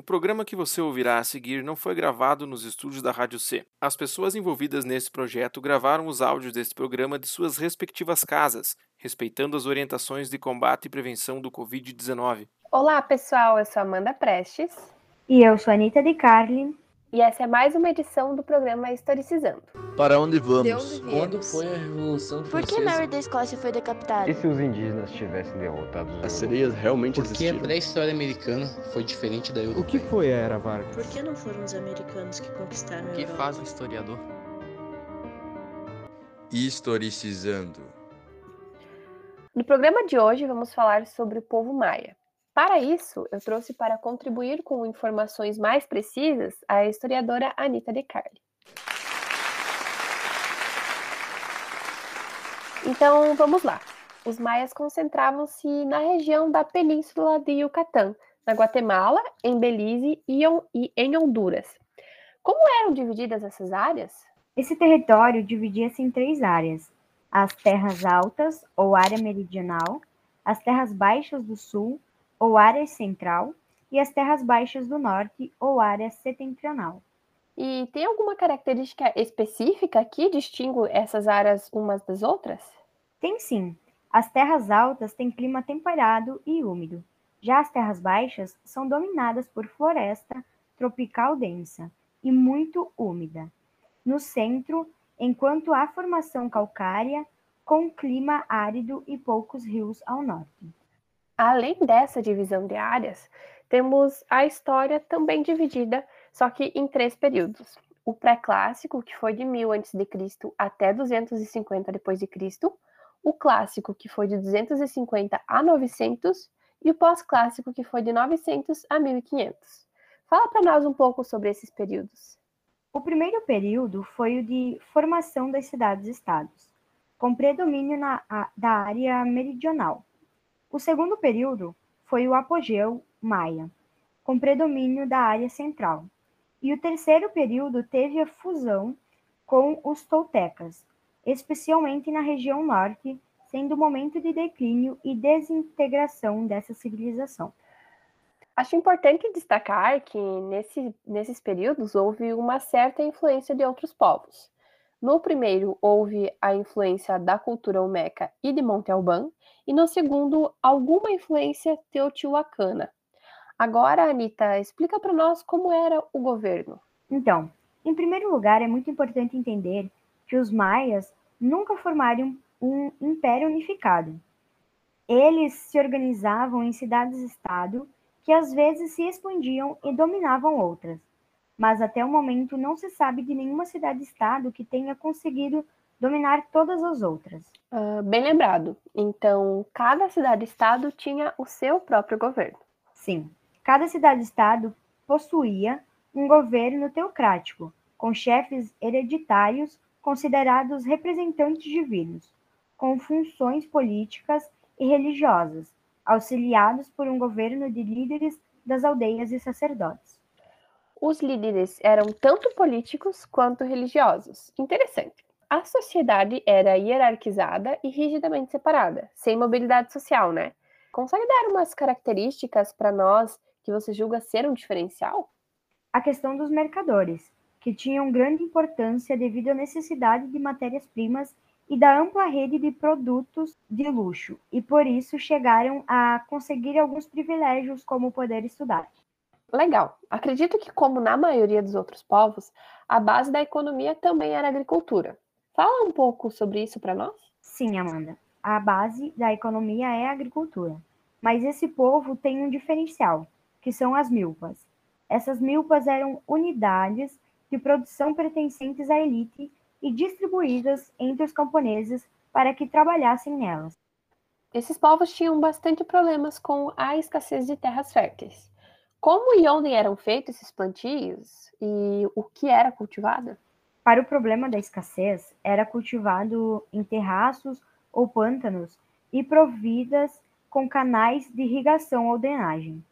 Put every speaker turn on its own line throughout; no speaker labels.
O programa que você ouvirá a seguir não foi gravado nos estúdios da Rádio C. As pessoas envolvidas nesse projeto gravaram os áudios deste programa de suas respectivas casas, respeitando as orientações de combate e prevenção do Covid-19.
Olá, pessoal. Eu sou Amanda Prestes.
E eu sou Anitta de Carlin.
E essa é mais uma edição do programa Historicizando.
Para onde vamos?
De onde?
Quando foi a Revolução
Por
Francesa?
que Mary da Escócia foi decapitada?
E se os indígenas tivessem derrotado os
As sereias realmente
Por que a
existiram?
pré-história americana foi diferente da
O
europeia?
que foi a Era Vargas?
Por que não foram os americanos que conquistaram a
O que
Europa?
faz um historiador?
Historicizando.
No programa de hoje, vamos falar sobre o povo maia. Para isso, eu trouxe para contribuir com informações mais precisas a historiadora Anita De Carli. Então, vamos lá. Os maias concentravam-se na região da península de Yucatán, na Guatemala, em Belize e em Honduras. Como eram divididas essas áreas?
Esse território dividia-se em três áreas: as terras altas, ou área meridional, as terras baixas do sul, ou área central, e as terras baixas do norte, ou área setentrional.
E tem alguma característica específica que distingue essas áreas umas das outras?
Tem sim. As terras altas têm clima temperado e úmido. Já as terras baixas são dominadas por floresta tropical densa e muito úmida. No centro, enquanto há formação calcária, com clima árido e poucos rios ao norte.
Além dessa divisão de áreas, temos a história também dividida, só que em três períodos. O pré-clássico, que foi de 1000 a.C. até 250 d.C., o clássico, que foi de 250 a 900, e o pós-clássico, que foi de 900 a 1500. Fala para nós um pouco sobre esses períodos.
O primeiro período foi o de formação das cidades-estados, com predomínio na, a- da área meridional. O segundo período foi o apogeu maia, com predomínio da área central. E o terceiro período teve a fusão com os toltecas, especialmente na região norte, sendo o momento de declínio e desintegração dessa civilização.
Acho importante destacar que nesse- nesses períodos houve uma certa influência de outros povos. No primeiro, houve a influência da cultura olmeca e de Monte Alban, e no segundo, alguma influência teotihuacana. Agora, Anitta, explica para nós como era o governo.
Então, em primeiro lugar, é muito importante entender que os maias nunca formaram um império unificado. Eles se organizavam em cidades-estado que às vezes se expandiam e dominavam outras. Mas até o momento não se sabe de nenhuma cidade-estado que tenha conseguido dominar todas as outras.
Ah, bem lembrado. Então, cada cidade-estado tinha o seu próprio governo.
Sim, cada cidade-estado possuía um governo teocrático, com chefes hereditários considerados representantes divinos, com funções políticas e religiosas, auxiliados por um governo de líderes das aldeias e sacerdotes.
Os líderes eram tanto políticos quanto religiosos. Interessante. A sociedade era hierarquizada e rigidamente separada, sem mobilidade social, né? Consegue dar umas características para nós que você julga ser um diferencial?
A questão dos mercadores, que tinham grande importância devido à necessidade de matérias-primas e da ampla rede de produtos de luxo, e por isso chegaram a conseguir alguns privilégios como poder estudar.
Legal. Acredito que, como na maioria dos outros povos, a base da economia também era a agricultura. Fala um pouco sobre isso para nós?
Sim, Amanda. A base da economia é a agricultura. Mas esse povo tem um diferencial, que são as milpas. Essas milpas eram unidades de produção pertencentes à elite e distribuídas entre os camponeses para que trabalhassem nelas.
Esses povos tinham bastante problemas com a escassez de terras férteis. Como e onde eram feitos esses plantios e o que era cultivado?
Para o problema da escassez, era cultivado em terraços ou pântanos e providas com canais de irrigação ou drenagem.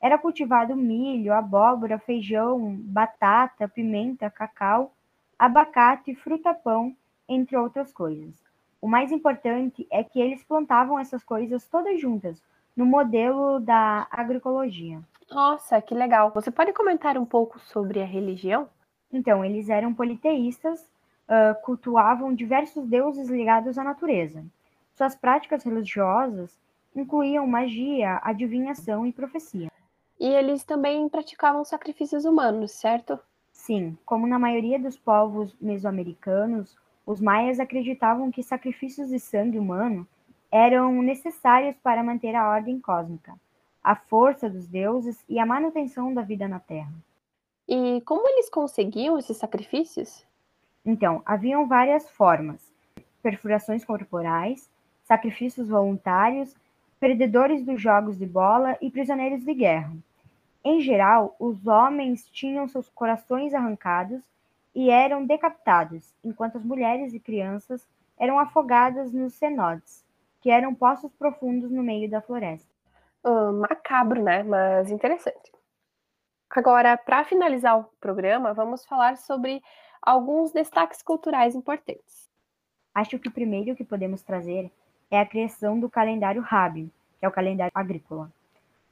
Era cultivado milho, abóbora, feijão, batata, pimenta, cacau, abacate, fruta-pão, entre outras coisas. O mais importante é que eles plantavam essas coisas todas juntas, no modelo da agroecologia.
Nossa, que legal. Você pode comentar um pouco sobre a religião?
Então, eles eram politeístas, uh, cultuavam diversos deuses ligados à natureza. Suas práticas religiosas incluíam magia, adivinhação e profecia.
E eles também praticavam sacrifícios humanos, certo?
Sim, como na maioria dos povos mesoamericanos, os maias acreditavam que sacrifícios de sangue humano eram necessários para manter a ordem cósmica, a força dos deuses e a manutenção da vida na Terra.
E como eles conseguiam esses sacrifícios?
Então, haviam várias formas: perfurações corporais, sacrifícios voluntários, perdedores dos jogos de bola e prisioneiros de guerra. Em geral, os homens tinham seus corações arrancados e eram decapitados, enquanto as mulheres e crianças eram afogadas nos cenotes, que eram poços profundos no meio da floresta.
Uh, macabro, né? Mas interessante. Agora, para finalizar o programa, vamos falar sobre alguns destaques culturais importantes.
Acho que o primeiro que podemos trazer é a criação do calendário Rabi, que é o calendário agrícola,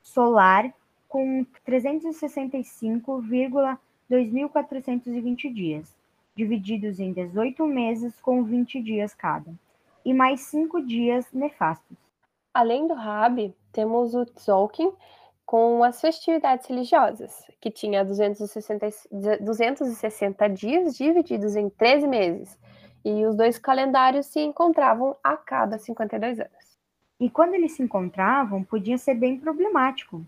solar com 365,2420 dias, divididos em 18 meses com 20 dias cada, e mais 5 dias nefastos.
Além do Rabi, temos o Tzolk'in, com as festividades religiosas, que tinha 260, 260 dias divididos em 13 meses, e os dois calendários se encontravam a cada 52 anos.
E quando eles se encontravam, podia ser bem problemático.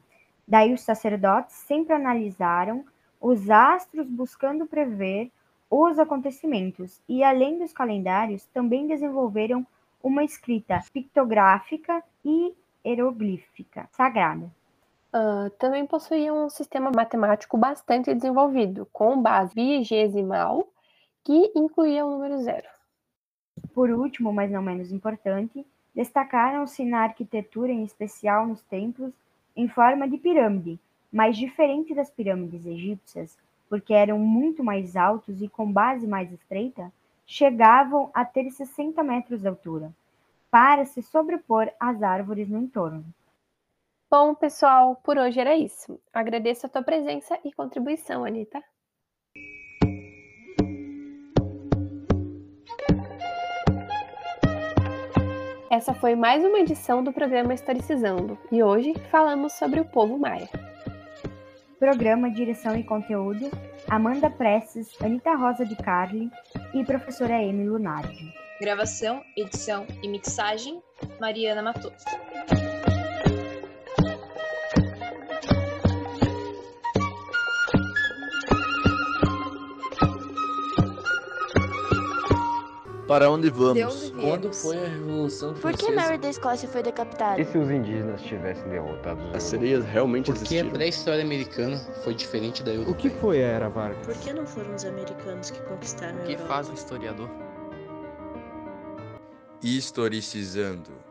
Daí os sacerdotes sempre analisaram os astros buscando prever os acontecimentos, e além dos calendários, também desenvolveram uma escrita pictográfica e hieroglífica sagrada.
Uh, também possuía um sistema matemático bastante desenvolvido, com base vigesimal, que incluía o número zero.
Por último, mas não menos importante, destacaram-se na arquitetura, em especial nos templos, em forma de pirâmide, mas diferente das pirâmides egípcias, porque eram muito mais altos e com base mais estreita, chegavam a ter 60 metros de altura, para se sobrepor às árvores no entorno.
Bom, pessoal, por hoje era isso. Agradeço a tua presença e contribuição, Anitta. Essa foi mais uma edição do programa Historicizando e hoje falamos sobre o povo maia.
Programa, direção e conteúdo: Amanda Prestes, Anita Rosa de Carli e professora Amy Lunardi.
Gravação, edição e mixagem: Mariana Matoso.
Para onde vamos?
De onde
Quando foi a Revolução
Por que
Francesa?
Mary da Escócia foi decapitada?
E se os indígenas tivessem derrotado os
As sereias realmente
Porque a
existiram?
pré-história americana foi diferente da
O
europeia.
que foi a Era Vargas?
Por que não foram os americanos que conquistaram a
O que
Europa?
faz um historiador?
Historicizando.